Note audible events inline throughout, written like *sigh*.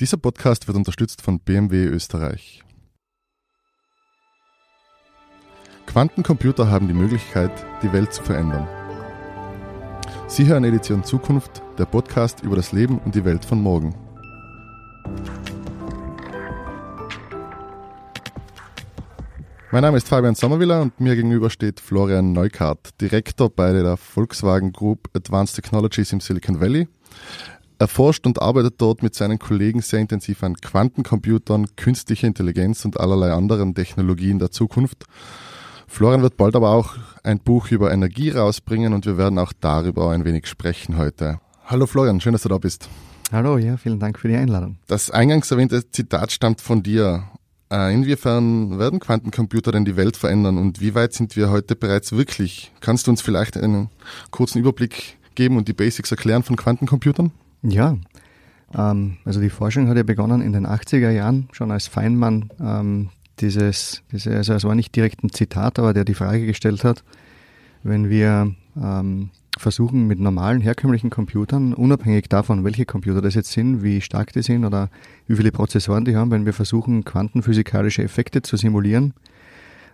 Dieser Podcast wird unterstützt von BMW Österreich. Quantencomputer haben die Möglichkeit, die Welt zu verändern. Sie hören Edition Zukunft, der Podcast über das Leben und die Welt von morgen. Mein Name ist Fabian Sommerwiller und mir gegenüber steht Florian Neukart, Direktor bei der Volkswagen Group Advanced Technologies im Silicon Valley. Er forscht und arbeitet dort mit seinen Kollegen sehr intensiv an Quantencomputern, künstlicher Intelligenz und allerlei anderen Technologien der Zukunft. Florian wird bald aber auch ein Buch über Energie rausbringen und wir werden auch darüber ein wenig sprechen heute. Hallo Florian, schön, dass du da bist. Hallo, ja, vielen Dank für die Einladung. Das eingangs erwähnte Zitat stammt von dir. Äh, inwiefern werden Quantencomputer denn die Welt verändern und wie weit sind wir heute bereits wirklich? Kannst du uns vielleicht einen kurzen Überblick geben und die Basics erklären von Quantencomputern? Ja, ähm, also die Forschung hat ja begonnen in den 80er Jahren, schon als Feynman ähm, dieses, diese, also es war nicht direkt ein Zitat, aber der die Frage gestellt hat, wenn wir ähm, versuchen mit normalen herkömmlichen Computern, unabhängig davon, welche Computer das jetzt sind, wie stark die sind oder wie viele Prozessoren die haben, wenn wir versuchen, quantenphysikalische Effekte zu simulieren,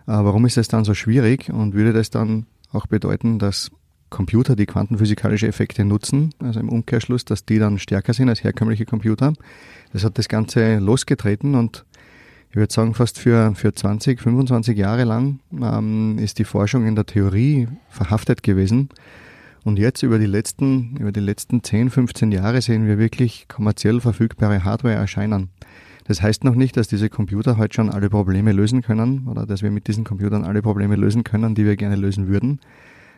äh, warum ist das dann so schwierig und würde das dann auch bedeuten, dass Computer, die quantenphysikalische Effekte nutzen, also im Umkehrschluss, dass die dann stärker sind als herkömmliche Computer. Das hat das Ganze losgetreten und ich würde sagen, fast für, für 20, 25 Jahre lang ähm, ist die Forschung in der Theorie verhaftet gewesen. Und jetzt über die letzten, über die letzten 10, 15 Jahre sehen wir wirklich kommerziell verfügbare Hardware erscheinen. Das heißt noch nicht, dass diese Computer heute schon alle Probleme lösen können oder dass wir mit diesen Computern alle Probleme lösen können, die wir gerne lösen würden.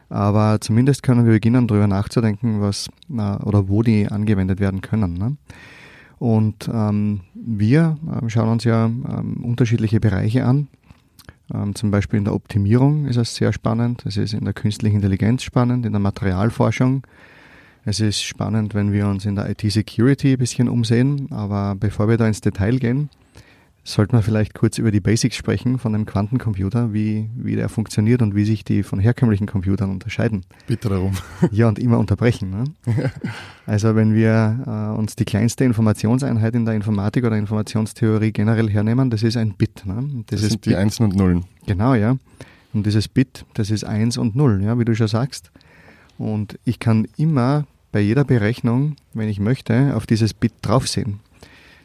Aber zumindest können wir beginnen, darüber nachzudenken, was oder wo die angewendet werden können. Ne? Und ähm, wir ähm, schauen uns ja ähm, unterschiedliche Bereiche an. Ähm, zum Beispiel in der Optimierung ist es sehr spannend. Es ist in der künstlichen Intelligenz spannend, in der Materialforschung. Es ist spannend, wenn wir uns in der IT-Security ein bisschen umsehen. Aber bevor wir da ins Detail gehen, Sollten wir vielleicht kurz über die Basics sprechen von einem Quantencomputer, wie, wie der funktioniert und wie sich die von herkömmlichen Computern unterscheiden. Bitte darum. *laughs* Ja, und immer unterbrechen. Ne? *laughs* Also wenn wir äh, uns die kleinste Informationseinheit in der Informatik oder Informationstheorie generell hernehmen, das ist ein Bit. Ne? Das, das sind die Einsen und Nullen. Genau, ja. Und dieses Bit, das ist Eins und Null, ja, wie du schon sagst. Und ich kann immer bei jeder Berechnung, wenn ich möchte, auf dieses Bit draufsehen.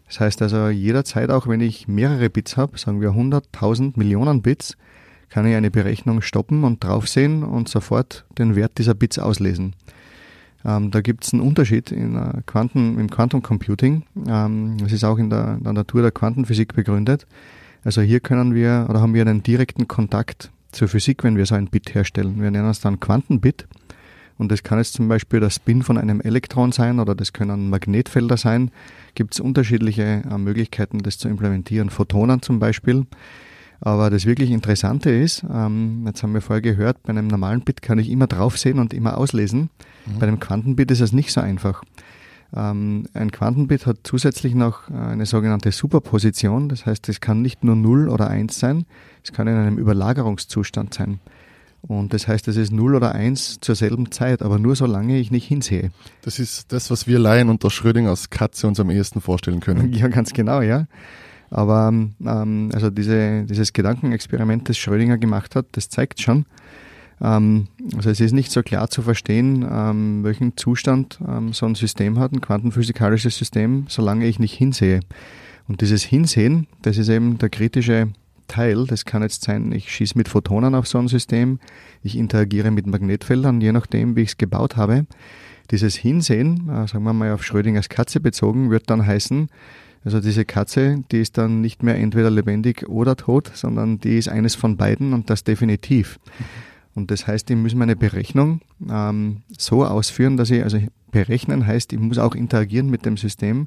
Das heißt also, jederzeit auch, wenn ich mehrere Bits habe, sagen wir 100.000 Millionen Bits, kann ich eine Berechnung stoppen und draufsehen und sofort den Wert dieser Bits auslesen. Ähm, da gibt es einen Unterschied in, äh, Quanten, im Quantum Computing. Ähm, das ist auch in der, in der Natur der Quantenphysik begründet. Also hier können wir oder haben wir einen direkten Kontakt zur Physik, wenn wir so ein Bit herstellen. Wir nennen es dann Quantenbit. Und das kann jetzt zum Beispiel der Spin von einem Elektron sein oder das können Magnetfelder sein. Gibt es unterschiedliche äh, Möglichkeiten, das zu implementieren. Photonen zum Beispiel. Aber das wirklich Interessante ist, ähm, jetzt haben wir vorher gehört, bei einem normalen Bit kann ich immer draufsehen und immer auslesen. Mhm. Bei einem Quantenbit ist es nicht so einfach. Ähm, ein Quantenbit hat zusätzlich noch äh, eine sogenannte Superposition. Das heißt, es kann nicht nur 0 oder 1 sein, es kann in einem Überlagerungszustand sein. Und das heißt, es ist 0 oder 1 zur selben Zeit, aber nur solange ich nicht hinsehe. Das ist das, was wir Laien unter Schrödingers Katze uns am ehesten vorstellen können. *laughs* Ja, ganz genau, ja. Aber ähm, also diese, dieses Gedankenexperiment, das Schrödinger gemacht hat, das zeigt schon, ähm, also es ist nicht so klar zu verstehen, ähm, welchen Zustand ähm, so ein System hat, ein quantenphysikalisches System, solange ich nicht hinsehe. Und dieses Hinsehen, das ist eben der kritische Teil. Das kann jetzt sein, ich schieße mit Photonen auf so ein System, ich interagiere mit Magnetfeldern, je nachdem, wie ich es gebaut habe. Dieses Hinsehen, äh, sagen wir mal auf Schrödingers Katze bezogen, wird dann heißen, also diese Katze, die ist dann nicht mehr entweder lebendig oder tot, sondern die ist eines von beiden und das definitiv. Und das heißt, ich muss meine Berechnung ähm, so ausführen, dass ich, also berechnen heißt, ich muss auch interagieren mit dem System,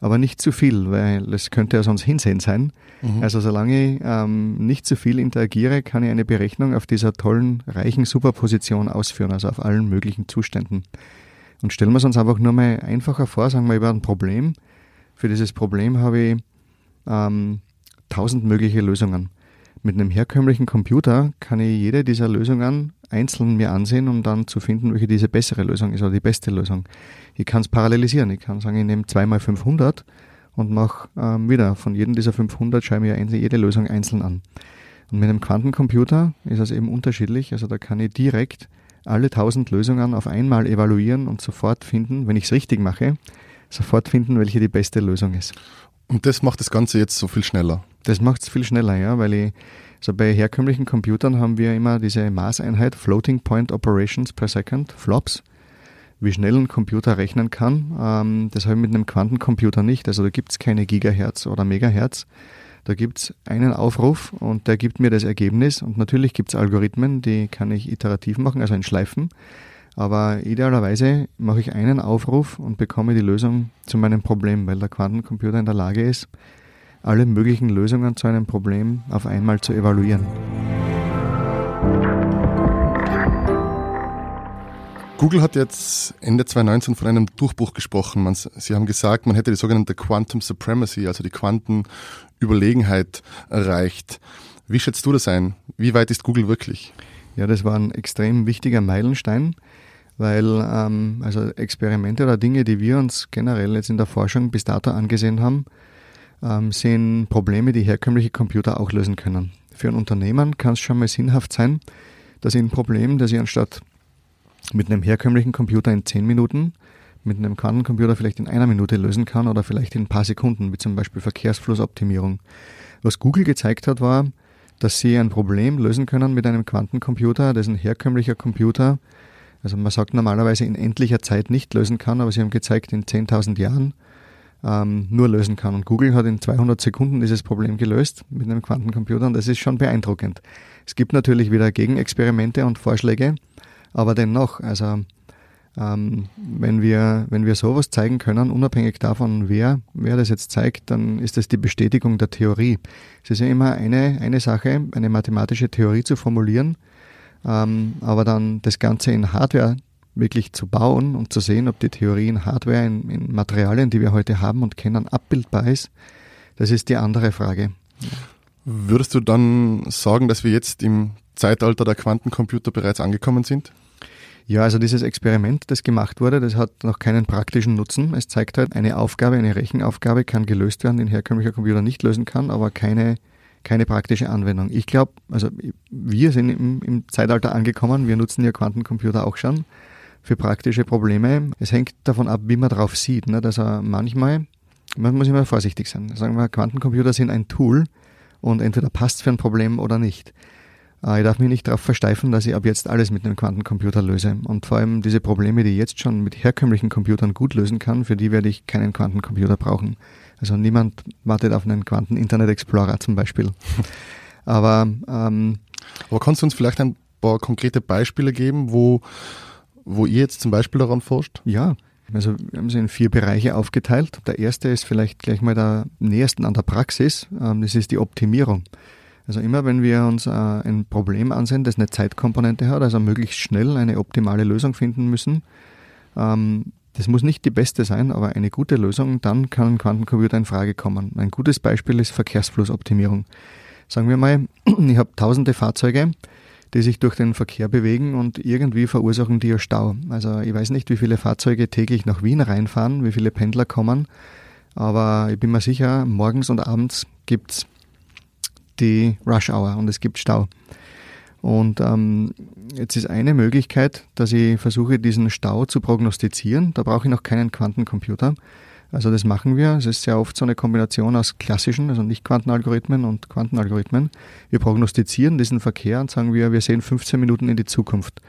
aber nicht zu viel, weil es könnte ja sonst Hinsehen sein. Mhm. Also solange ich ähm, nicht zu viel interagiere, kann ich eine Berechnung auf dieser tollen, reichen Superposition ausführen, also auf allen möglichen Zuständen. Und stellen wir es uns einfach nur mal einfacher vor, sagen wir über ein Problem. Für dieses Problem habe ich ähm, tausend mögliche Lösungen. Mit einem herkömmlichen Computer kann ich jede dieser Lösungen einzeln mir ansehen, um dann zu finden, welche diese bessere Lösung ist oder die beste Lösung. Ich kann es parallelisieren. Ich kann sagen, ich nehme 2 mal 500 und mache ähm, wieder von jedem dieser 500 schaue ich mir jede Lösung einzeln an. Und mit einem Quantencomputer ist das eben unterschiedlich. Also da kann ich direkt alle 1000 Lösungen auf einmal evaluieren und sofort finden, wenn ich es richtig mache, sofort finden, welche die beste Lösung ist. Und das macht das Ganze jetzt so viel schneller? Das macht es viel schneller, ja, weil ich, so bei herkömmlichen Computern haben wir immer diese Maßeinheit Floating Point Operations per Second, FLOPS, wie schnell ein Computer rechnen kann. Ähm, das habe ich mit einem Quantencomputer nicht. Also da gibt es keine Gigahertz oder Megahertz. Da gibt es einen Aufruf und der gibt mir das Ergebnis. Und natürlich gibt es Algorithmen, die kann ich iterativ machen, also in Schleifen. Aber idealerweise mache ich einen Aufruf und bekomme die Lösung zu meinem Problem, weil der Quantencomputer in der Lage ist, alle möglichen Lösungen zu einem Problem auf einmal zu evaluieren. Google hat jetzt Ende 2019 von einem Durchbruch gesprochen. Man, sie haben gesagt, man hätte die sogenannte Quantum Supremacy, also die Quantenüberlegenheit erreicht. Wie schätzt du das ein? Wie weit ist Google wirklich? Ja, das war ein extrem wichtiger Meilenstein, weil ähm, also Experimente oder Dinge, die wir uns generell jetzt in der Forschung bis dato angesehen haben, ähm, sind Probleme, die herkömmliche Computer auch lösen können. Für ein Unternehmen kann es schon mal sinnhaft sein, dass ich ein Problem, das ich anstatt mit einem herkömmlichen Computer in zehn Minuten, mit einem Quantencomputer vielleicht in einer Minute lösen kann oder vielleicht in ein paar Sekunden, wie zum Beispiel Verkehrsflussoptimierung. Was Google gezeigt hat, war, dass sie ein Problem lösen können mit einem Quantencomputer, das ein herkömmlicher Computer, also man sagt normalerweise in endlicher Zeit nicht lösen kann, aber sie haben gezeigt, in 10.000 Jahren ähm, nur lösen kann. Und Google hat in 200 Sekunden dieses Problem gelöst mit einem Quantencomputer und das ist schon beeindruckend. Es gibt natürlich wieder Gegenexperimente und Vorschläge, aber dennoch, also ähm, wenn, wir, wenn wir sowas zeigen können, unabhängig davon, wer, wer das jetzt zeigt, dann ist das die Bestätigung der Theorie. Es ist ja immer eine, eine Sache, eine mathematische Theorie zu formulieren, ähm, aber dann das Ganze in Hardware wirklich zu bauen und zu sehen, ob die Theorie in Hardware, in, in Materialien, die wir heute haben und kennen, abbildbar ist, das ist die andere Frage. Würdest du dann sagen, dass wir jetzt im Zeitalter der Quantencomputer bereits angekommen sind? Ja, also dieses Experiment, das gemacht wurde, das hat noch keinen praktischen Nutzen. Es zeigt halt, eine Aufgabe, eine Rechenaufgabe kann gelöst werden, die ein herkömmlicher Computer nicht lösen kann, aber keine, keine praktische Anwendung. Ich glaube, also wir sind im, im Zeitalter angekommen, wir nutzen ja Quantencomputer auch schon für praktische Probleme. Es hängt davon ab, wie man drauf sieht. Ne? Also manchmal, man muss immer vorsichtig sein. Sagen wir, Quantencomputer sind ein Tool und entweder passt für ein Problem oder nicht. Äh, ich darf mich nicht darauf versteifen, dass ich ab jetzt alles mit einem Quantencomputer löse. Und vor allem diese Probleme, die ich jetzt schon mit herkömmlichen Computern gut lösen kann, für die werde ich keinen Quantencomputer brauchen. Also niemand wartet auf einen Quanten-Internet Explorer zum Beispiel. *laughs* Aber, ähm, Aber kannst du uns vielleicht ein paar konkrete Beispiele geben, wo, wo ihr jetzt zum Beispiel daran forscht? Ja, also wir haben sie in vier Bereiche aufgeteilt. Der erste ist vielleicht gleich mal der nähersten an der Praxis. Ähm, das ist die Optimierung. Also immer wenn wir uns äh, ein Problem ansehen, das eine Zeitkomponente hat, also möglichst schnell eine optimale Lösung finden müssen, ähm, das muss nicht die beste sein, aber eine gute Lösung, dann kann ein Quantencomputer in Frage kommen. Ein gutes Beispiel ist Verkehrsflussoptimierung. Sagen wir mal, *clears throat* ich habe tausende Fahrzeuge, die sich durch den Verkehr bewegen und irgendwie verursachen die ja Stau. Also ich weiß nicht, wie viele Fahrzeuge täglich nach Wien reinfahren, wie viele Pendler kommen, aber ich bin mir sicher, morgens und abends gibt es die Rush Hour und es gibt Stau. Und ähm, jetzt ist eine Möglichkeit, dass ich versuche, diesen Stau zu prognostizieren. Da brauche ich noch keinen Quantencomputer. Also das machen wir. Es ist sehr oft so eine Kombination aus klassischen, also nicht Quantenalgorithmen und Quantenalgorithmen. Wir prognostizieren diesen Verkehr und sagen wir, wir sehen 15 Minuten in die Zukunft.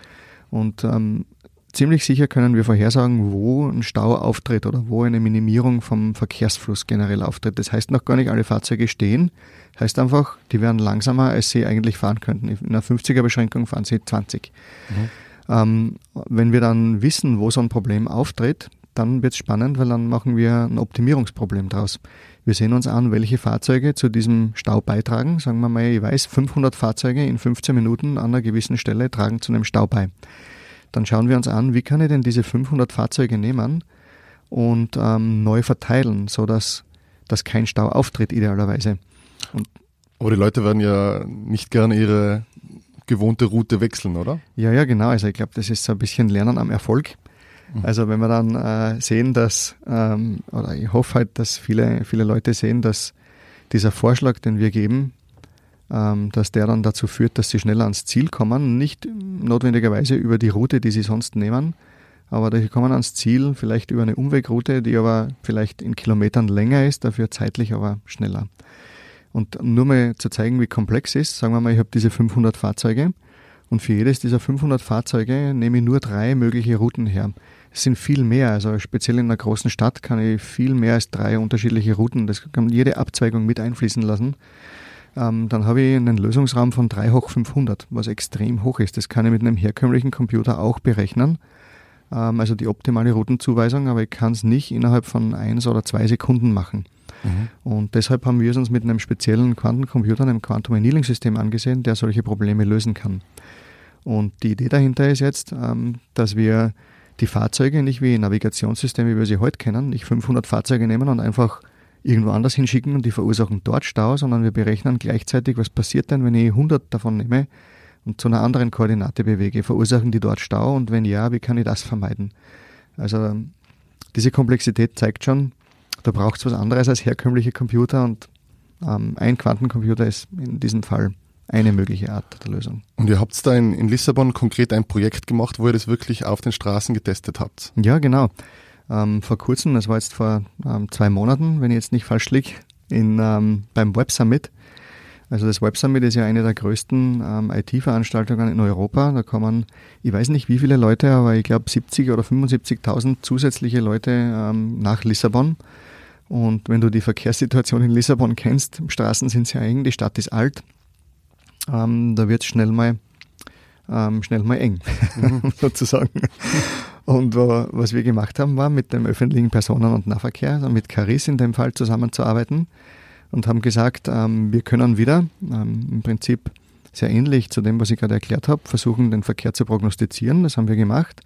Und ähm, ziemlich sicher können wir vorhersagen, wo ein Stau auftritt oder wo eine Minimierung vom Verkehrsfluss generell auftritt. Das heißt noch gar nicht, alle Fahrzeuge stehen. Heißt einfach, die werden langsamer, als sie eigentlich fahren könnten. In einer 50er-Beschränkung fahren sie 20. Mhm. Ähm, wenn wir dann wissen, wo so ein Problem auftritt, dann wird es spannend, weil dann machen wir ein Optimierungsproblem draus. Wir sehen uns an, welche Fahrzeuge zu diesem Stau beitragen. Sagen wir mal, ich weiß, 500 Fahrzeuge in 15 Minuten an einer gewissen Stelle tragen zu einem Stau bei dann schauen wir uns an, wie kann ich denn diese 500 Fahrzeuge nehmen und ähm, neu verteilen, sodass dass kein Stau auftritt idealerweise. Und Aber die Leute werden ja nicht gerne ihre gewohnte Route wechseln, oder? Ja, ja, genau. Also ich glaube, das ist so ein bisschen Lernen am Erfolg. Mhm. Also wenn wir dann äh, sehen, dass, ähm, oder ich hoffe halt, dass viele, viele Leute sehen, dass dieser Vorschlag, den wir geben, ähm, dass der dann dazu führt, dass sie schneller ans Ziel kommen, nicht notwendigerweise über die Route, die sie sonst nehmen, aber die kommen ans Ziel vielleicht über eine Umwegroute, die aber vielleicht in Kilometern länger ist, dafür zeitlich aber schneller. Und nur mal zu zeigen, wie komplex es ist, sagen wir mal, ich habe diese 500 Fahrzeuge und für jedes dieser 500 Fahrzeuge nehme ich nur drei mögliche Routen her. Es sind viel mehr, also speziell in einer großen Stadt kann ich viel mehr als drei unterschiedliche Routen, das kann jede Abzweigung mit einfließen lassen. Ähm, dann habe ich einen Lösungsraum von 3 hoch 500, was extrem hoch ist. Das kann ich mit einem herkömmlichen Computer auch berechnen ähm, also die optimale Routenzuweisung, aber ich kann es nicht innerhalb von eins oder zwei Sekunden machen. Mhm. Und deshalb haben wir es uns mit einem speziellen Quantencomputer, einem Quantum Annealing System angesehen, der solche Probleme lösen kann. Und die Idee dahinter ist jetzt, ähm, dass wir die Fahrzeuge nicht wie Navigationssysteme, wie wir sie heute kennen, nicht 500 Fahrzeuge nehmen und einfach irgendwo anders hinschicken und die verursachen dort Stau, sondern wir berechnen gleichzeitig, was passiert denn, wenn ich 100 davon nehme und zu einer anderen Koordinate bewege? Verursachen die dort Stau und wenn ja, wie kann ich das vermeiden? Also diese Komplexität zeigt schon, da braucht es was anderes als herkömmliche Computer und ähm, ein Quantencomputer ist in diesem Fall eine mögliche Art der Lösung. Und ihr habt da in, in Lissabon konkret ein Projekt gemacht, wo ihr das wirklich auf den Straßen getestet habt? Ja, genau. Ähm, vor kurzem, das war jetzt vor ähm, zwei Monaten, wenn ich jetzt nicht falsch liege, in, ähm, beim Web Summit also das Web Summit ist ja eine der größten ähm, IT-Veranstaltungen in Europa. Da kommen, ich weiß nicht wie viele Leute, aber ich glaube 70 oder 75.000 zusätzliche Leute ähm, nach Lissabon. Und wenn du die Verkehrssituation in Lissabon kennst, Straßen sind sehr eng, die Stadt ist alt, ähm, da wird es schnell mal ähm, schnell mal eng, mhm. *laughs* sozusagen. Und äh, was wir gemacht haben, war mit dem öffentlichen Personen- und Nahverkehr, also mit Caris in dem Fall zusammenzuarbeiten und haben gesagt, ähm, wir können wieder ähm, im Prinzip sehr ähnlich zu dem, was ich gerade erklärt habe, versuchen, den Verkehr zu prognostizieren. Das haben wir gemacht.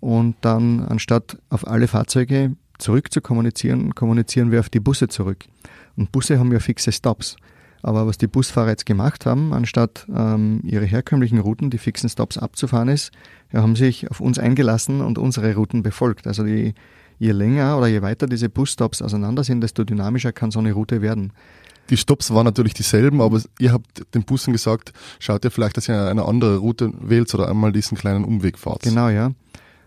Und dann, anstatt auf alle Fahrzeuge zurück zu kommunizieren, kommunizieren wir auf die Busse zurück. Und Busse haben ja fixe Stops. Aber was die Busfahrer jetzt gemacht haben, anstatt ähm, ihre herkömmlichen Routen, die fixen Stops abzufahren ist, ja, haben sich auf uns eingelassen und unsere Routen befolgt. Also die je länger oder je weiter diese Busstops auseinander sind, desto dynamischer kann so eine Route werden. Die Stops waren natürlich dieselben, aber ihr habt den Bussen gesagt, schaut ihr vielleicht, dass ihr eine andere Route wählt oder einmal diesen kleinen Umweg fahrt. Genau, ja.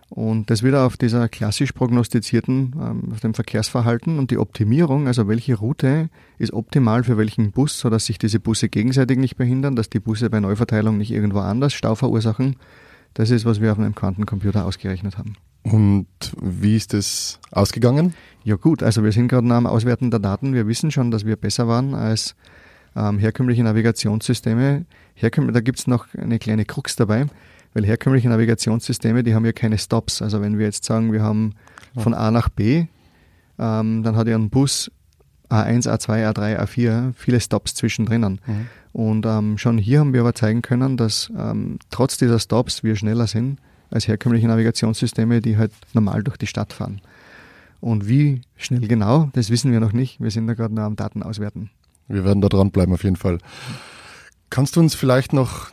Und das wieder auf dieser klassisch prognostizierten, ähm, auf dem Verkehrsverhalten und die Optimierung, also welche Route ist optimal für welchen Bus, sodass sich diese Busse gegenseitig nicht behindern, dass die Busse bei Neuverteilung nicht irgendwo anders Stau verursachen. Das ist, was wir auf einem Quantencomputer ausgerechnet haben. Und wie ist das ausgegangen? Ja gut, also wir sind gerade am Auswerten der Daten. Wir wissen schon, dass wir besser waren als ähm, herkömmliche Navigationssysteme. Herkömm da gibt es noch eine kleine Krux dabei, weil herkömmliche Navigationssysteme, die haben ja keine Stops. Also wenn wir jetzt sagen, wir haben von A nach B, ähm, dann hat ja ein Bus A1, A2, A3, A4 viele Stops zwischendrin. Mhm. Und ähm, schon hier haben wir aber zeigen können, dass ähm, trotz dieser Stops wir schneller sind als herkömmliche Navigationssysteme, die halt normal durch die Stadt fahren. Und wie schnell genau, das wissen wir noch nicht. Wir sind da gerade noch am Daten auswerten. Wir werden da dranbleiben auf jeden Fall. Kannst du uns vielleicht noch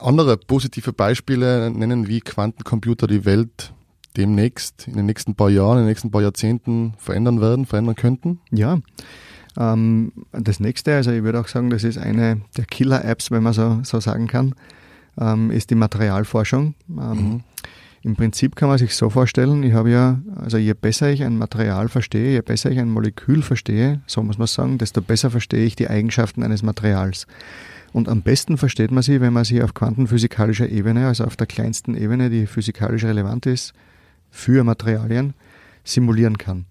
andere positive Beispiele nennen, wie Quantencomputer die Welt demnächst, in den nächsten paar Jahren, in den nächsten paar Jahrzehnten verändern werden, verändern könnten? Ja. Ähm, das nächste, also ich würde auch sagen, das ist eine der Killer-Apps, wenn man so, so sagen kann, ähm, ist die Materialforschung. Ähm, mhm. Im Prinzip kann man sich so vorstellen, ich habe ja, also je besser ich ein Material verstehe, je besser ich ein Molekül verstehe, so muss man sagen, desto besser verstehe ich die Eigenschaften eines Materials. Und am besten versteht man sie, wenn man sie auf quantenphysikalischer Ebene, also auf der kleinsten Ebene, die physikalisch relevant ist für Materialien, simulieren kann.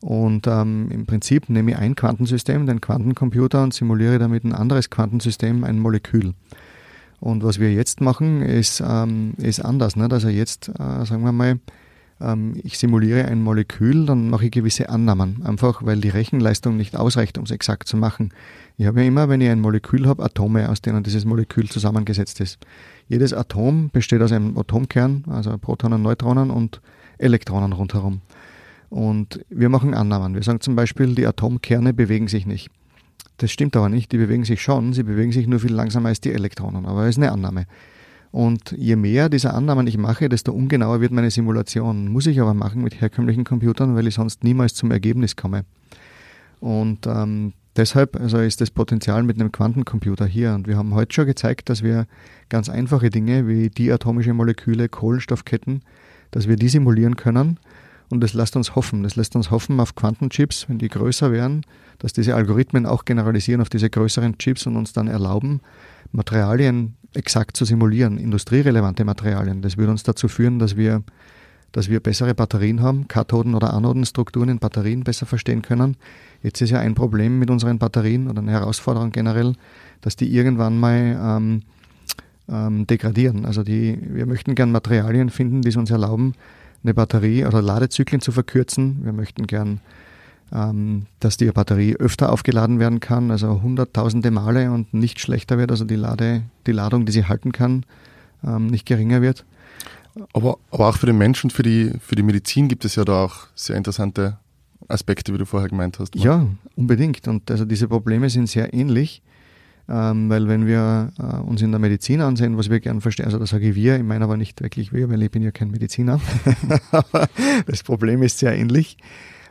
Und ähm, im Prinzip nehme ich ein Quantensystem, den Quantencomputer, und simuliere damit ein anderes Quantensystem, ein Molekül. Und was wir jetzt machen, ist, ähm, ist anders. Nicht? Also jetzt, äh, sagen wir mal, ich simuliere ein Molekül, dann mache ich gewisse Annahmen, einfach weil die Rechenleistung nicht ausreicht, um es exakt zu machen. Ich habe ja immer, wenn ich ein Molekül habe, Atome, aus denen dieses Molekül zusammengesetzt ist. Jedes Atom besteht aus einem Atomkern, also Protonen, Neutronen und Elektronen rundherum. Und wir machen Annahmen. Wir sagen zum Beispiel, die Atomkerne bewegen sich nicht. Das stimmt aber nicht. Die bewegen sich schon. Sie bewegen sich nur viel langsamer als die Elektronen. Aber das ist eine Annahme. Und je mehr dieser Annahmen ich mache, desto ungenauer wird meine Simulation. Muss ich aber machen mit herkömmlichen Computern, weil ich sonst niemals zum Ergebnis komme. Und ähm, deshalb also ist das Potenzial mit einem Quantencomputer hier. Und wir haben heute schon gezeigt, dass wir ganz einfache Dinge wie diatomische Moleküle, Kohlenstoffketten, dass wir die simulieren können. Und das lässt uns hoffen. Das lässt uns hoffen auf Quantenchips, wenn die größer werden, dass diese Algorithmen auch generalisieren auf diese größeren Chips und uns dann erlauben, Materialien exakt zu simulieren, industrierelevante Materialien. Das würde uns dazu führen, dass wir, dass wir bessere Batterien haben, Kathoden- oder Anodenstrukturen in Batterien besser verstehen können. Jetzt ist ja ein Problem mit unseren Batterien oder eine Herausforderung generell, dass die irgendwann mal ähm, ähm, degradieren. Also die, wir möchten gern Materialien finden, die es uns erlauben, eine Batterie oder Ladezyklen zu verkürzen. Wir möchten gern ähm, dass die Batterie öfter aufgeladen werden kann, also hunderttausende Male und nicht schlechter wird, also die, Lade, die Ladung, die sie halten kann, ähm, nicht geringer wird. Aber, aber auch für den Menschen und für die, für die Medizin gibt es ja da auch sehr interessante Aspekte, wie du vorher gemeint hast. Ja, unbedingt. Und also diese Probleme sind sehr ähnlich, ähm, weil wenn wir äh, uns in der Medizin ansehen, was wir gern verstehen, also das sage ich wir, ich meine aber nicht wirklich wir, weil ich bin ja kein Mediziner, *laughs* aber das Problem ist sehr ähnlich.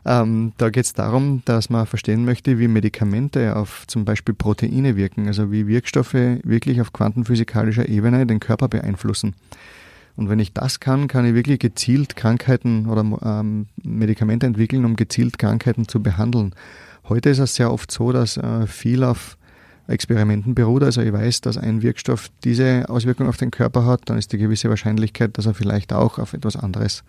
Ähm, da geht es darum, dass man verstehen möchte, wie Medikamente auf zum Beispiel Proteine wirken, also wie Wirkstoffe wirklich auf quantenphysikalischer Ebene den Körper beeinflussen. Und wenn ich das kann, kann ich wirklich gezielt Krankheiten oder ähm, Medikamente entwickeln, um gezielt Krankheiten zu behandeln. Heute ist es sehr oft so, dass äh, viel auf Experimenten beruht. Also ich weiß, dass ein Wirkstoff diese Auswirkung auf den Körper hat, dann ist die gewisse Wahrscheinlichkeit, dass er vielleicht auch auf etwas anderes ähm,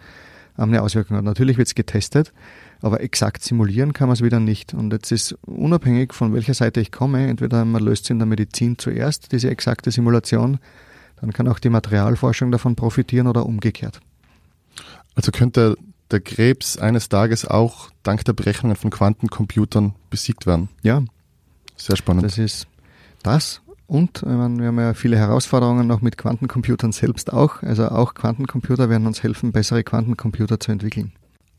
eine Auswirkung hat. Natürlich wird es getestet, aber exakt simulieren kann man es wieder nicht. Und jetzt ist unabhängig von welcher Seite ich komme, entweder man löst es in der Medizin zuerst, diese exakte Simulation, dann kann auch die Materialforschung davon profitieren oder umgekehrt. Also könnte der Krebs eines Tages auch dank der Berechnungen von Quantencomputern besiegt werden? Ja. Sehr spannend. Das ist das und meine, wir haben ja viele Herausforderungen noch mit Quantencomputern selbst auch. Also auch Quantencomputer werden uns helfen, bessere Quantencomputer zu entwickeln.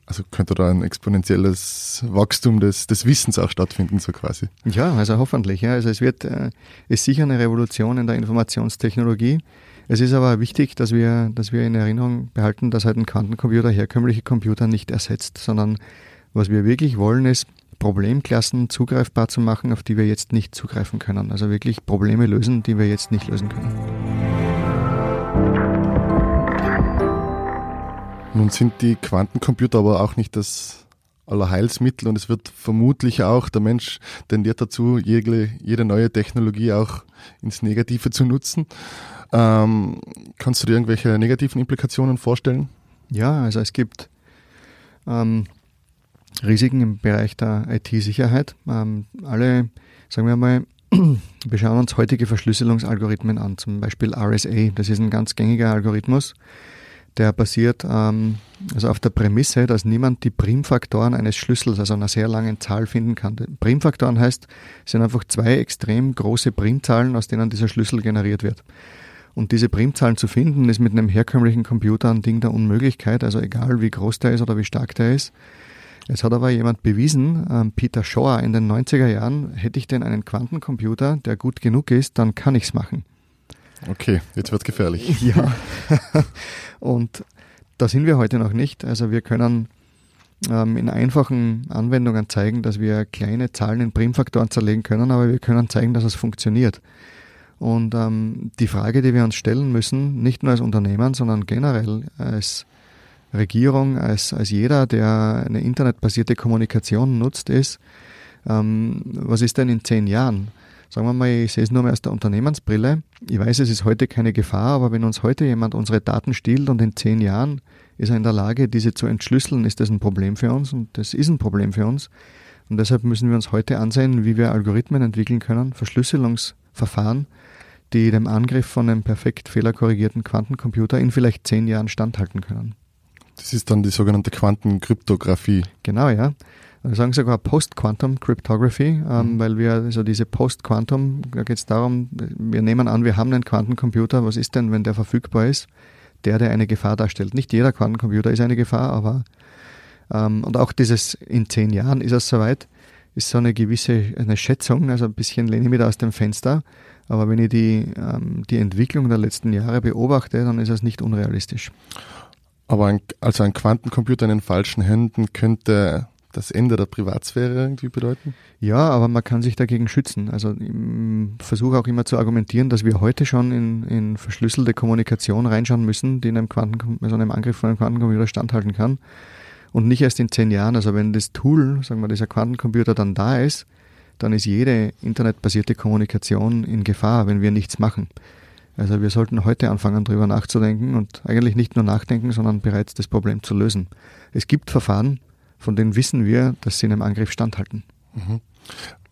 Also könnte da ein exponentielles Wachstum des, des Wissens auch stattfinden, so quasi. Ja, also hoffentlich. Ja. Also es wird, äh, ist sicher eine Revolution in der Informationstechnologie. Es ist aber wichtig, dass wir, dass wir in Erinnerung behalten, dass halt ein Quantencomputer herkömmliche Computer nicht ersetzt, sondern was wir wirklich wollen, ist Problemklassen zugreifbar zu machen, auf die wir jetzt nicht zugreifen können. Also wirklich Probleme lösen, die wir jetzt nicht lösen können. Nun sind die Quantencomputer aber auch nicht das Allerheilsmittel und es wird vermutlich auch, der Mensch tendiert dazu, jede, jede neue Technologie auch ins Negative zu nutzen. Ähm, kannst du dir irgendwelche negativen Implikationen vorstellen? Ja, also es gibt ähm, Risiken im Bereich der IT-Sicherheit. Ähm, alle, sagen wir mal, *clears throat* wir schauen uns heutige Verschlüsselungsalgorithmen an, zum Beispiel RSA. Das ist ein ganz gängiger Algorithmus der basiert ähm, also auf der Prämisse, dass niemand die Primfaktoren eines Schlüssels, also einer sehr langen Zahl, finden kann. Primfaktoren heißt, sind einfach zwei extrem große Primzahlen, aus denen dieser Schlüssel generiert wird. Und diese Primzahlen zu finden, ist mit einem herkömmlichen Computer ein Ding der Unmöglichkeit, also egal wie groß der ist oder wie stark der ist. Jetzt hat aber jemand bewiesen, ähm, Peter Shaw in den 90er Jahren, hätte ich denn einen Quantencomputer, der gut genug ist, dann kann ich's machen. Okay, jetzt wird gefährlich. *laughs* Ja. Und da sind wir heute noch nicht. Also wir können ähm, in einfachen Anwendungen zeigen, dass wir kleine Zahlen in Primfaktoren zerlegen können, aber wir können zeigen, dass es funktioniert. Und ähm, die Frage, die wir uns stellen müssen, nicht nur als Unternehmen, sondern generell als Regierung, als, als jeder, der eine internetbasierte Kommunikation nutzt, ist, ähm, was ist denn in zehn Jahren? sagen wir mal, ich sehe es nur mal aus der Unternehmensbrille. Ich weiß, es ist heute keine Gefahr, aber wenn uns heute jemand unsere Daten stiehlt und in zehn Jahren ist er in der Lage, diese zu entschlüsseln, ist das ein Problem für uns und das ist ein Problem für uns. Und deshalb müssen wir uns heute ansehen, wie wir Algorithmen entwickeln können, Verschlüsselungsverfahren, die dem Angriff von einem perfekt fehlerkorrigierten Quantencomputer in vielleicht zehn Jahren standhalten können. Das ist dann die sogenannte Quantenkryptographie. Genau, ja. Wir sagen sogar Post-Quantum Cryptography, ähm, mhm. weil wir, also diese Post-Quantum, da geht es darum, wir nehmen an, wir haben einen Quantencomputer, was ist denn, wenn der verfügbar ist? Der, der eine Gefahr darstellt. Nicht jeder Quantencomputer ist eine Gefahr, aber ähm, und auch dieses in zehn Jahren ist es soweit, ist so eine gewisse eine Schätzung, also ein bisschen lehne ich mich da aus dem Fenster, Aber wenn ich die, ähm, die Entwicklung der letzten Jahre beobachte, dann ist es nicht unrealistisch. Aber ein, also ein Quantencomputer in den falschen Händen könnte das Ende der Privatsphäre irgendwie bedeuten? Ja, aber man kann sich dagegen schützen. Also ich versuche auch immer zu argumentieren, dass wir heute schon in, in verschlüsselte Kommunikation reinschauen müssen, die in einem, Quanten, also einem Angriff von einem Quantencomputer standhalten kann. Und nicht erst in zehn Jahren. Also wenn das Tool, sagen wir, dieser Quantencomputer dann da ist, dann ist jede internetbasierte Kommunikation in Gefahr, wenn wir nichts machen. Also wir sollten heute anfangen, darüber nachzudenken und eigentlich nicht nur nachdenken, sondern bereits das Problem zu lösen. Es gibt Verfahren, von denen wissen wir, dass sie einem Angriff standhalten. Mhm.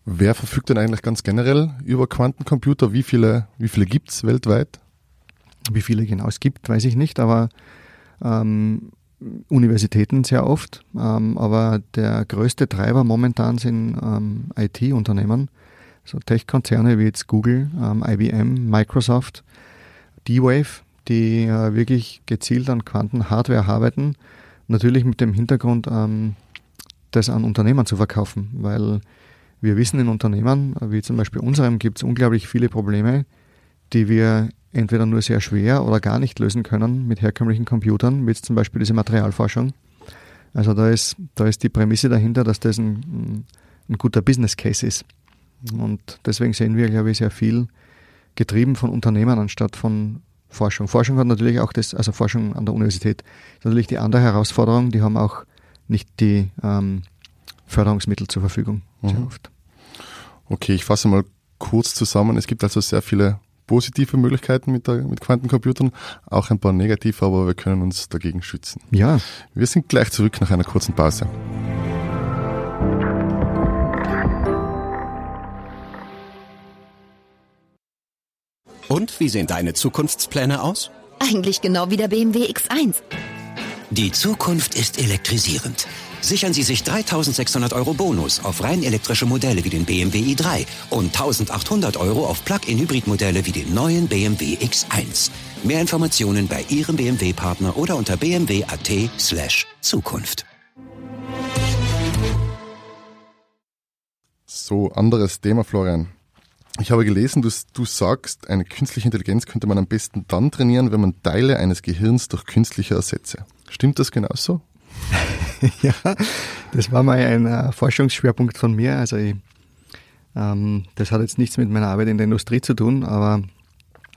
Wer verfügt denn eigentlich ganz generell über Quantencomputer? Wie viele, wie viele gibt es weltweit? Wie viele genau es gibt, weiß ich nicht, aber ähm, Universitäten sehr oft. Ähm, aber der größte Treiber momentan sind ähm, IT-Unternehmen, so Tech-Konzerne wie jetzt Google, ähm, IBM, Microsoft, D-Wave, die äh, wirklich gezielt an Quantenhardware arbeiten. Natürlich mit dem Hintergrund, ähm, das an Unternehmen zu verkaufen, weil wir wissen in Unternehmen, wie zum Beispiel unserem, gibt es unglaublich viele Probleme, die wir entweder nur sehr schwer oder gar nicht lösen können mit herkömmlichen Computern, wie zum Beispiel diese Materialforschung. Also da ist, da ist die Prämisse dahinter, dass das ein, ein guter Business Case ist. Und deswegen sehen wir, glaube ich, sehr viel getrieben von Unternehmen anstatt von Forschung. Forschung hat natürlich auch das, also Forschung an der Universität, ist natürlich die andere Herausforderung, die haben auch nicht die ähm, Förderungsmittel zur Verfügung, sehr Mhm. oft. Okay, ich fasse mal kurz zusammen. Es gibt also sehr viele positive Möglichkeiten mit, der, mit Quantencomputern, auch ein paar negative, aber wir können uns dagegen schützen. Ja, Wir sind gleich zurück nach einer kurzen Pause. Und wie sehen deine Zukunftspläne aus? Eigentlich genau wie der BMW X1. Die Zukunft ist elektrisierend. Sichern Sie sich 3600 Euro Bonus auf rein elektrische Modelle wie den BMW i3 und 1800 Euro auf Plug-in-Hybrid-Modelle wie den neuen BMW X1. Mehr Informationen bei Ihrem BMW-Partner oder unter bmw.at slash Zukunft. So, anderes Thema, Florian. Ich habe gelesen, du, du sagst, eine künstliche Intelligenz könnte man am besten dann trainieren, wenn man Teile eines Gehirns durch künstliche ersetze. Stimmt das genauso? *laughs* ja, das war mal ein äh, Forschungsschwerpunkt von mir. Also ich, ähm, das hat jetzt nichts mit meiner Arbeit in der Industrie zu tun, aber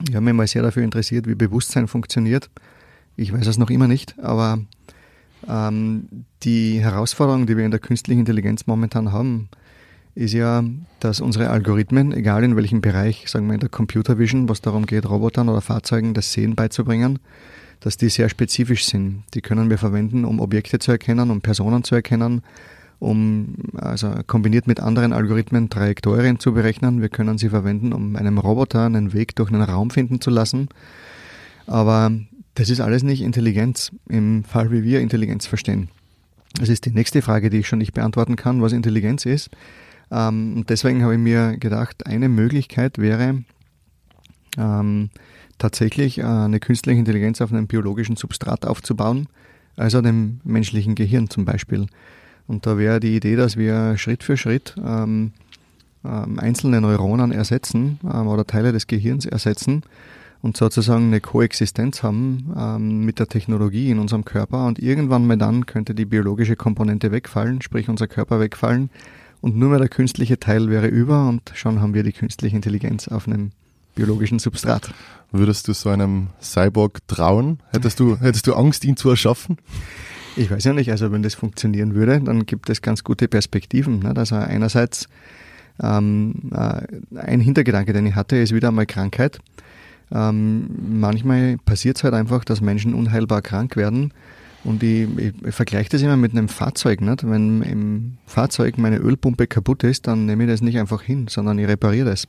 ich habe mich mal sehr dafür interessiert, wie Bewusstsein funktioniert. Ich weiß es noch immer nicht, aber ähm, die Herausforderung, die wir in der künstlichen Intelligenz momentan haben, ist ja, dass unsere Algorithmen, egal in welchem Bereich, sagen wir in der Computer Vision, was darum geht, Robotern oder Fahrzeugen das Sehen beizubringen, dass die sehr spezifisch sind. Die können wir verwenden, um Objekte zu erkennen, um Personen zu erkennen, um also kombiniert mit anderen Algorithmen Trajektorien zu berechnen. Wir können sie verwenden, um einem Roboter einen Weg durch einen Raum finden zu lassen. Aber das ist alles nicht Intelligenz im Fall, wie wir Intelligenz verstehen. Das ist die nächste Frage, die ich schon nicht beantworten kann, was Intelligenz ist. Ähm, und deswegen habe ich mir gedacht, eine Möglichkeit wäre, ähm, tatsächlich äh, eine künstliche Intelligenz auf einem biologischen Substrat aufzubauen, also dem menschlichen Gehirn zum Beispiel. Und da wäre die Idee, dass wir Schritt für Schritt ähm, ähm, einzelne Neuronen ersetzen ähm, oder Teile des Gehirns ersetzen und sozusagen eine Koexistenz haben ähm, mit der Technologie in unserem Körper. Und irgendwann mal dann könnte die biologische Komponente wegfallen, sprich unser Körper wegfallen und nur mehr der künstliche Teil wäre über und schon haben wir die künstliche Intelligenz auf einem biologischen Substrat. Würdest du so einem Cyborg trauen? Hättest du, hättest du Angst, ihn zu erschaffen? Ich weiß ja nicht, also wenn das funktionieren würde, dann gibt es ganz gute Perspektiven. Nicht? Also einerseits ähm, äh, ein Hintergedanke, den ich hatte, ist wieder einmal Krankheit. Ähm, manchmal passiert es halt einfach, dass Menschen unheilbar krank werden. Und ich, ich, ich vergleiche das immer mit einem Fahrzeug. Nicht? Wenn im Fahrzeug meine Ölpumpe kaputt ist, dann nehme ich das nicht einfach hin, sondern ich repariere das.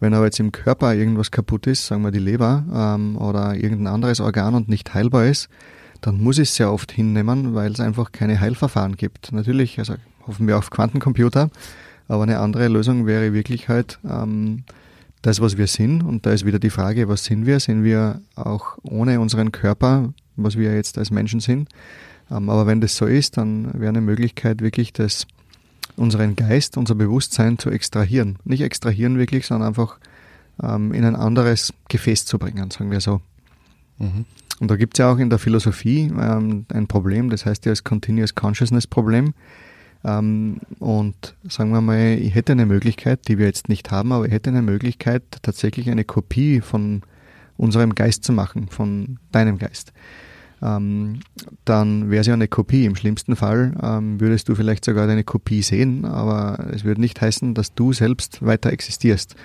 Wenn aber jetzt im Körper irgendwas kaputt ist, sagen wir die Leber ähm, oder irgendein anderes Organ und nicht heilbar ist, dann muss ich es sehr oft hinnehmen, weil es einfach keine Heilverfahren gibt. Natürlich, also hoffen wir auf Quantencomputer, aber eine andere Lösung wäre wirklich halt ähm, das, was wir sind. Und da ist wieder die Frage, was sind wir? Sind wir auch ohne unseren Körper, was wir jetzt als Menschen sind? Ähm, aber wenn das so ist, dann wäre eine Möglichkeit wirklich das unseren Geist, unser Bewusstsein zu extrahieren. Nicht extrahieren wirklich, sondern einfach ähm, in ein anderes Gefäß zu bringen, sagen wir so. Mhm. Und da gibt es ja auch in der Philosophie ähm, ein Problem, das heißt ja das Continuous Consciousness Problem. Ähm, und sagen wir mal, ich hätte eine Möglichkeit, die wir jetzt nicht haben, aber ich hätte eine Möglichkeit, tatsächlich eine Kopie von unserem Geist zu machen, von deinem Geist. Ähm, dann wäre ja eine Kopie. Im schlimmsten Fall ähm, würdest du vielleicht sogar deine Kopie sehen, aber es würde nicht heißen, dass du selbst weiter existierst.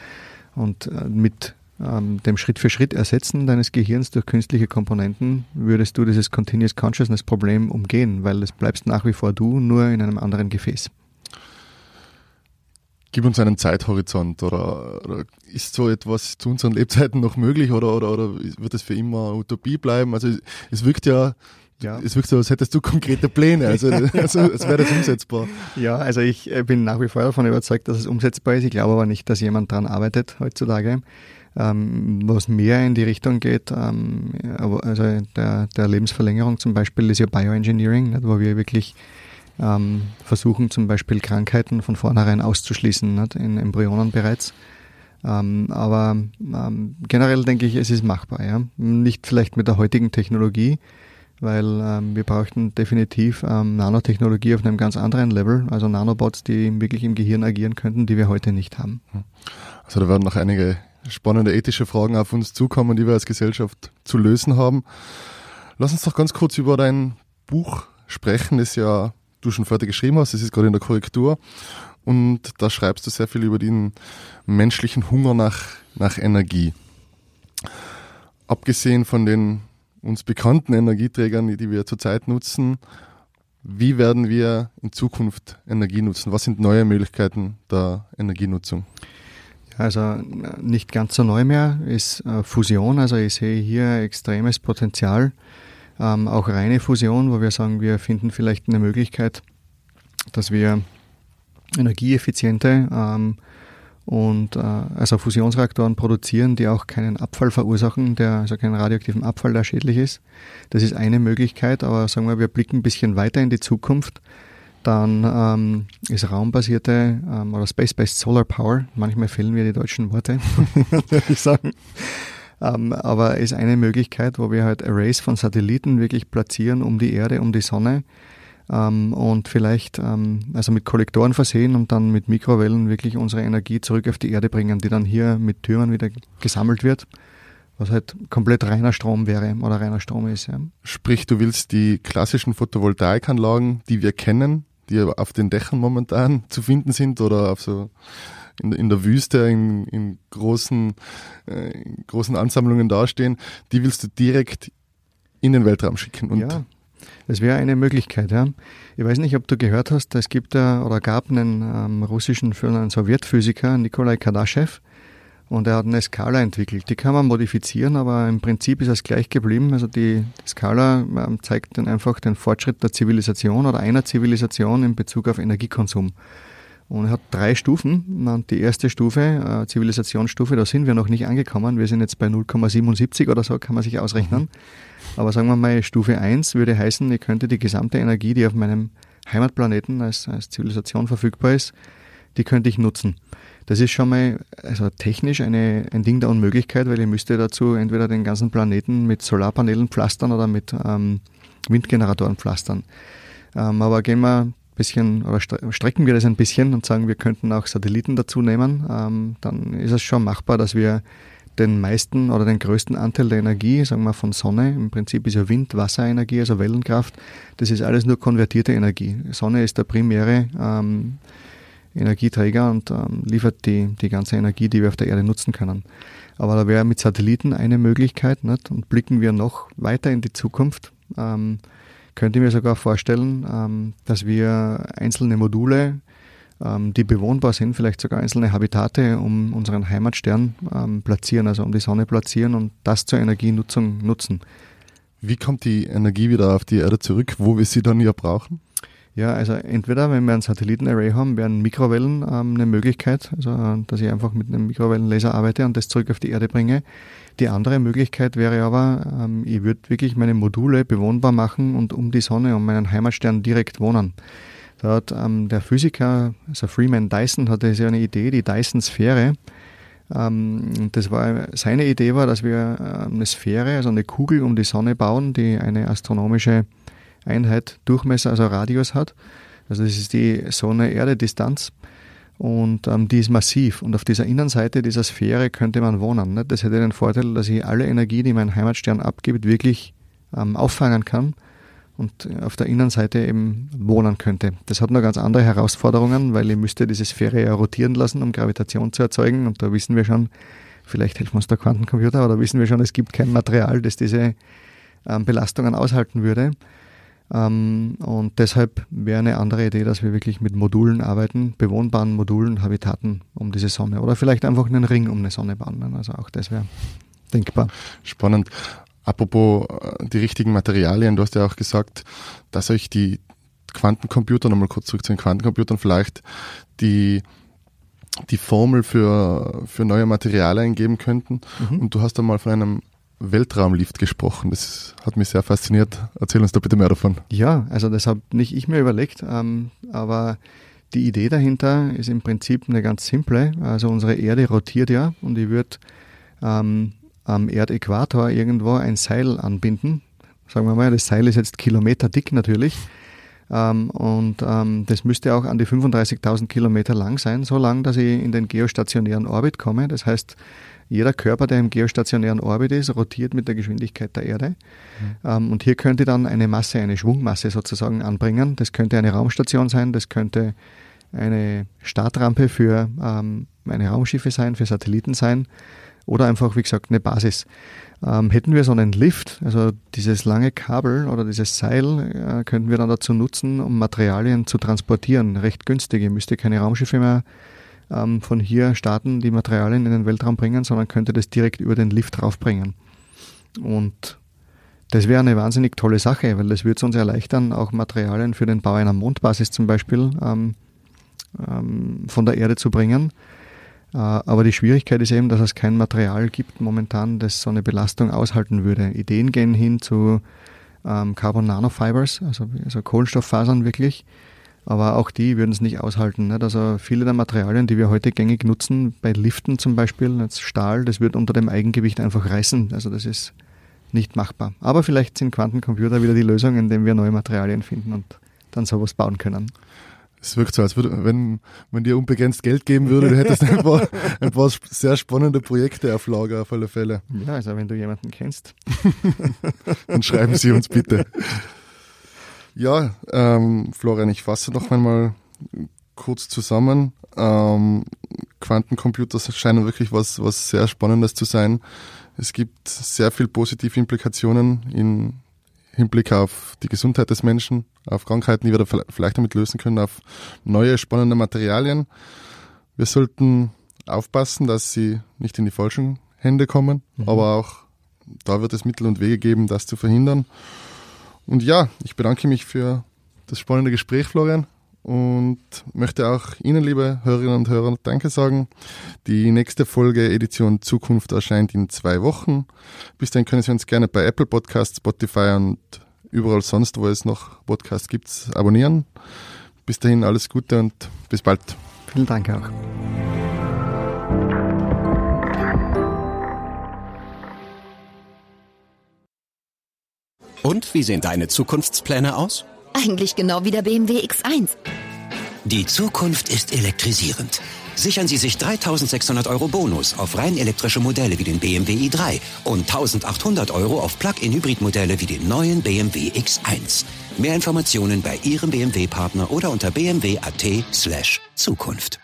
Und äh, mit ähm, dem Schritt für Schritt Ersetzen deines Gehirns durch künstliche Komponenten würdest du dieses Continuous Consciousness Problem umgehen, weil es bleibst nach wie vor du, nur in einem anderen Gefäß. Gib uns einen Zeithorizont oder, oder, ist so etwas zu unseren Lebzeiten noch möglich oder, oder, oder wird es für immer Utopie bleiben? Also es wirkt ja ja. Es wirkt so, als hättest du konkrete Pläne, also, *laughs* also als wäre das umsetzbar. Ja, also ich äh, bin nach wie vor davon überzeugt, dass es umsetzbar ist. Ich glaube aber nicht, dass jemand daran arbeitet heutzutage. Ähm, was mehr in die Richtung geht, ähm, also der, der Lebensverlängerung zum Beispiel ist ja Bioengineering, nicht, wo wir wirklich ähm, versuchen zum Beispiel Krankheiten von vornherein auszuschließen, nicht, in Embryonen bereits. Ähm, aber ähm, generell denke ich, es ist machbar. Ja? Nicht vielleicht mit der heutigen Technologie, weil ähm, wir brauchten definitiv ähm, Nanotechnologie auf einem ganz anderen Level, also Nanobots, die wirklich im Gehirn agieren könnten, die wir heute nicht haben. Also da werden noch einige spannende ethische Fragen auf uns zukommen, die wir als Gesellschaft zu lösen haben. Lass uns doch ganz kurz über dein Buch sprechen, das ja du schon fertig geschrieben hast, das ist gerade in der Korrektur. Und da schreibst du sehr viel über den menschlichen Hunger nach, nach Energie. Abgesehen von den uns bekannten Energieträgern, die wir zurzeit nutzen, wie werden wir in Zukunft Energie nutzen? Was sind neue Möglichkeiten der Energienutzung? Also nicht ganz so neu mehr ist äh, Fusion. Also ich sehe hier extremes Potenzial. Ähm, auch reine Fusion, wo wir sagen, wir finden vielleicht eine Möglichkeit, dass wir energieeffiziente ähm, und äh, also Fusionsreaktoren produzieren, die auch keinen Abfall verursachen, der also keinen radioaktiven Abfall, der schädlich ist. Das ist eine Möglichkeit, aber sagen wir, wir blicken ein bisschen weiter in die Zukunft dann ähm, ist raumbasierte ähm, oder Space-Based Solar Power, manchmal fehlen mir die deutschen Worte, *laughs* würde ich sagen. Ähm, aber ist eine Möglichkeit, wo wir halt Arrays von Satelliten wirklich platzieren um die Erde, um die Sonne ähm, und vielleicht ähm, also mit Kollektoren versehen und dann mit Mikrowellen wirklich unsere Energie zurück auf die Erde bringen, die dann hier mit Türmen wieder gesammelt wird was halt komplett reiner Strom wäre oder reiner Strom ist. Ja. Sprich, du willst die klassischen Photovoltaikanlagen, die wir kennen, die auf den Dächern momentan zu finden sind oder auf so in, in der Wüste in, in großen, äh, in großen Ansammlungen dastehen, die willst du direkt in den Weltraum schicken. Und ja, das wäre eine Möglichkeit. Ja. Ich weiß nicht, ob du gehört hast, es gibt oder gab einen ähm, russischen, einen Sowjetphysiker, Nikolai Kardashev, und er hat eine Skala entwickelt. Die kann man modifizieren, aber im Prinzip ist es gleich geblieben. Also die, Skala ähm, zeigt dann einfach den Fortschritt der Zivilisation oder einer Zivilisation in Bezug auf Energiekonsum. Und er hat drei Stufen. Und die erste Stufe, äh, Zivilisationsstufe, da sind wir noch nicht angekommen. Wir sind jetzt bei 0,77 oder so, kann man sich ausrechnen. Mhm. Aber sagen wir mal, Stufe 1 würde heißen, ich könnte die gesamte Energie, die auf meinem Heimatplaneten als, als Zivilisation verfügbar ist, die könnte ich nutzen. Das ist schon mal also technisch eine, ein Ding der Unmöglichkeit, weil ich müsste dazu entweder den ganzen Planeten mit Solarpanelen pflastern oder mit ähm, Windgeneratoren pflastern. Ähm, aber gehen wir ein bisschen oder strecken wir das ein bisschen und sagen, wir könnten auch Satelliten dazu nehmen, ähm, dann ist es schon machbar, dass wir den meisten oder den größten Anteil der Energie, sagen wir von Sonne, im Prinzip ist ja Wind, Wasserenergie, also Wellenkraft, das ist alles nur konvertierte Energie. Sonne ist der primäre ähm, Energieträger und ähm, liefert die, die ganze Energie, die wir auf der Erde nutzen können. Aber da wäre mit Satelliten eine Möglichkeit nicht? und blicken wir noch weiter in die Zukunft. Ähm, könnte mir sogar vorstellen, ähm, dass wir einzelne Module, ähm, die bewohnbar sind, vielleicht sogar einzelne Habitate um unseren Heimatstern ähm, platzieren, also um die Sonne platzieren und das zur Energienutzung nutzen. Wie kommt die Energie wieder auf die Erde zurück, wo wir sie dann ja brauchen? Ja, also entweder, wenn wir ein Satellitenarray haben, wären Mikrowellen ähm, eine Möglichkeit, also dass ich einfach mit einem Mikrowellenlaser arbeite und das zurück auf die Erde bringe. Die andere Möglichkeit wäre aber, ähm, ich würde wirklich meine Module bewohnbar machen und um die Sonne, um meinen Heimatstern direkt wohnen. Da hat ähm, der Physiker, also Freeman Dyson, hatte so eine Idee, die Dyson-Sphäre. Ähm, das war, seine Idee war, dass wir äh, eine Sphäre, also eine Kugel um die Sonne bauen, die eine astronomische Einheit Durchmesser, also Radius hat. Also das ist die Sonne-Erde-Distanz und ähm, die ist massiv. Und auf dieser Innenseite dieser Sphäre könnte man wohnen. Ne? Das hätte den Vorteil, dass ich alle Energie, die mein Heimatstern abgibt, wirklich ähm, auffangen kann und auf der Innenseite eben wohnen könnte. Das hat noch ganz andere Herausforderungen, weil ich müsste diese Sphäre ja rotieren lassen, um Gravitation zu erzeugen. Und da wissen wir schon, vielleicht helfen uns der Quantencomputer, aber da wissen wir schon, es gibt kein Material, das diese ähm, Belastungen aushalten würde. Ähm, und deshalb wäre eine andere Idee, dass wir wirklich mit Modulen arbeiten, bewohnbaren Modulen, Habitaten um diese Sonne oder vielleicht einfach einen Ring um eine Sonne bauen. Also auch das wäre denkbar. Spannend. Apropos äh, die richtigen Materialien, du hast ja auch gesagt, dass euch die Quantencomputer, nochmal kurz zurück zu den Quantencomputern, vielleicht die, die Formel für, für neue Materialien geben könnten. Mhm. Und du hast einmal von einem Weltraumlift gesprochen. Das hat mich sehr fasziniert. Erzähl uns da bitte mehr davon. Ja, also das habe nicht ich mir überlegt, ähm, aber die Idee dahinter ist im Prinzip eine ganz simple. Also unsere Erde rotiert ja und ich würde ähm, am Erdäquator irgendwo ein Seil anbinden. Sagen wir mal, das Seil ist jetzt Kilometer dick natürlich. Ähm, und ähm, das müsste auch an die 35.000 Kilometer lang sein, so lang, dass ich in den geostationären Orbit komme. Das heißt, jeder Körper, der im geostationären Orbit ist, rotiert mit der Geschwindigkeit der Erde. Mhm. Und hier könnte dann eine Masse, eine Schwungmasse sozusagen anbringen. Das könnte eine Raumstation sein, das könnte eine Startrampe für ähm, meine Raumschiffe sein, für Satelliten sein oder einfach, wie gesagt, eine Basis. Ähm, hätten wir so einen Lift, also dieses lange Kabel oder dieses Seil, äh, könnten wir dann dazu nutzen, um Materialien zu transportieren. Recht günstig. Ihr müsst keine Raumschiffe mehr ähm, von hier starten, die Materialien in den Weltraum bringen, sondern könnte das direkt über den Lift draufbringen. Und das wäre eine wahnsinnig tolle Sache, weil das würde es uns erleichtern, auch Materialien für den Bau einer Mondbasis zum Beispiel ähm, ähm, von der Erde zu bringen äh, aber die Schwierigkeit ist eben, dass es kein Material gibt momentan, das so eine Belastung aushalten würde. Ideen gehen hin zu ähm, Carbon Nanofibers, also, also Kohlenstofffasern wirklich, aber auch die würden es nicht aushalten. Nicht? Also viele der Materialien, die wir heute gängig nutzen, bei Liften zum Beispiel, als Stahl, das wird unter dem Eigengewicht einfach reißen. Also das ist nicht machbar. Aber vielleicht sind Quantencomputer wieder die Lösung, indem wir neue Materialien finden und dann sowas bauen können. Es wirkt so, als würde, wenn man dir unbegrenzt Geld geben würde, du hättest ein paar, ein paar sehr spannende Projekte auf Lager auf alle Fälle. Ja, also wenn du jemanden kennst. *laughs* Dann schreiben Sie uns bitte. Ja, ähm, Florian, ich fasse noch einmal kurz zusammen. Ähm, Quantencomputer scheinen wirklich was, was sehr Spannendes zu sein. Es gibt sehr viel positive Implikationen in Hinblick auf die Gesundheit des Menschen, auf Krankheiten, die wir da vielleicht damit lösen können, auf neue spannende Materialien. Wir sollten aufpassen, dass sie nicht in die falschen Hände kommen, mhm. aber auch da wird es Mittel und Wege geben, das zu verhindern. Und ja, ich bedanke mich für das spannende Gespräch, Florian und möchte auch Ihnen, liebe Hörerinnen und Hörer, Danke sagen. Die nächste Folge Edition Zukunft erscheint in zwei Wochen. Bis dahin können Sie uns gerne bei Apple Podcasts, Spotify und überall sonst, wo es noch Podcasts gibt, abonnieren. Bis dahin alles Gute und bis bald. Vielen Dank auch. Und wie sehen deine Zukunftspläne aus? Eigentlich genau wie der BMW X1. Die Zukunft ist elektrisierend. Sichern Sie sich 3600 Euro Bonus auf rein elektrische Modelle wie den BMW i3 und 1800 Euro auf Plug-in-Hybrid-Modelle wie den neuen BMW X1. Mehr Informationen bei Ihrem BMW-Partner oder unter bmw.at slash Zukunft.